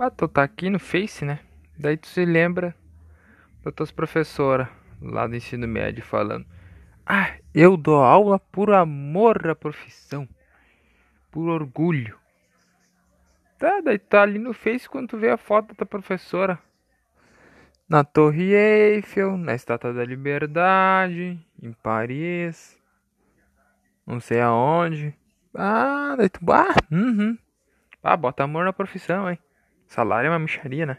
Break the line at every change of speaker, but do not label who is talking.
Ah, tu tá aqui no Face, né? Daí tu se lembra das tuas professoras lá do ensino médio falando: Ah, eu dou aula por amor à profissão, por orgulho. Tá, daí tá ali no Face quando tu vê a foto da professora. Na Torre Eiffel, na Estátua da Liberdade, em Paris, não sei aonde. Ah, daí tu. Ah, uhum. Ah, bota amor na profissão, hein? Salário é uma micharia, né?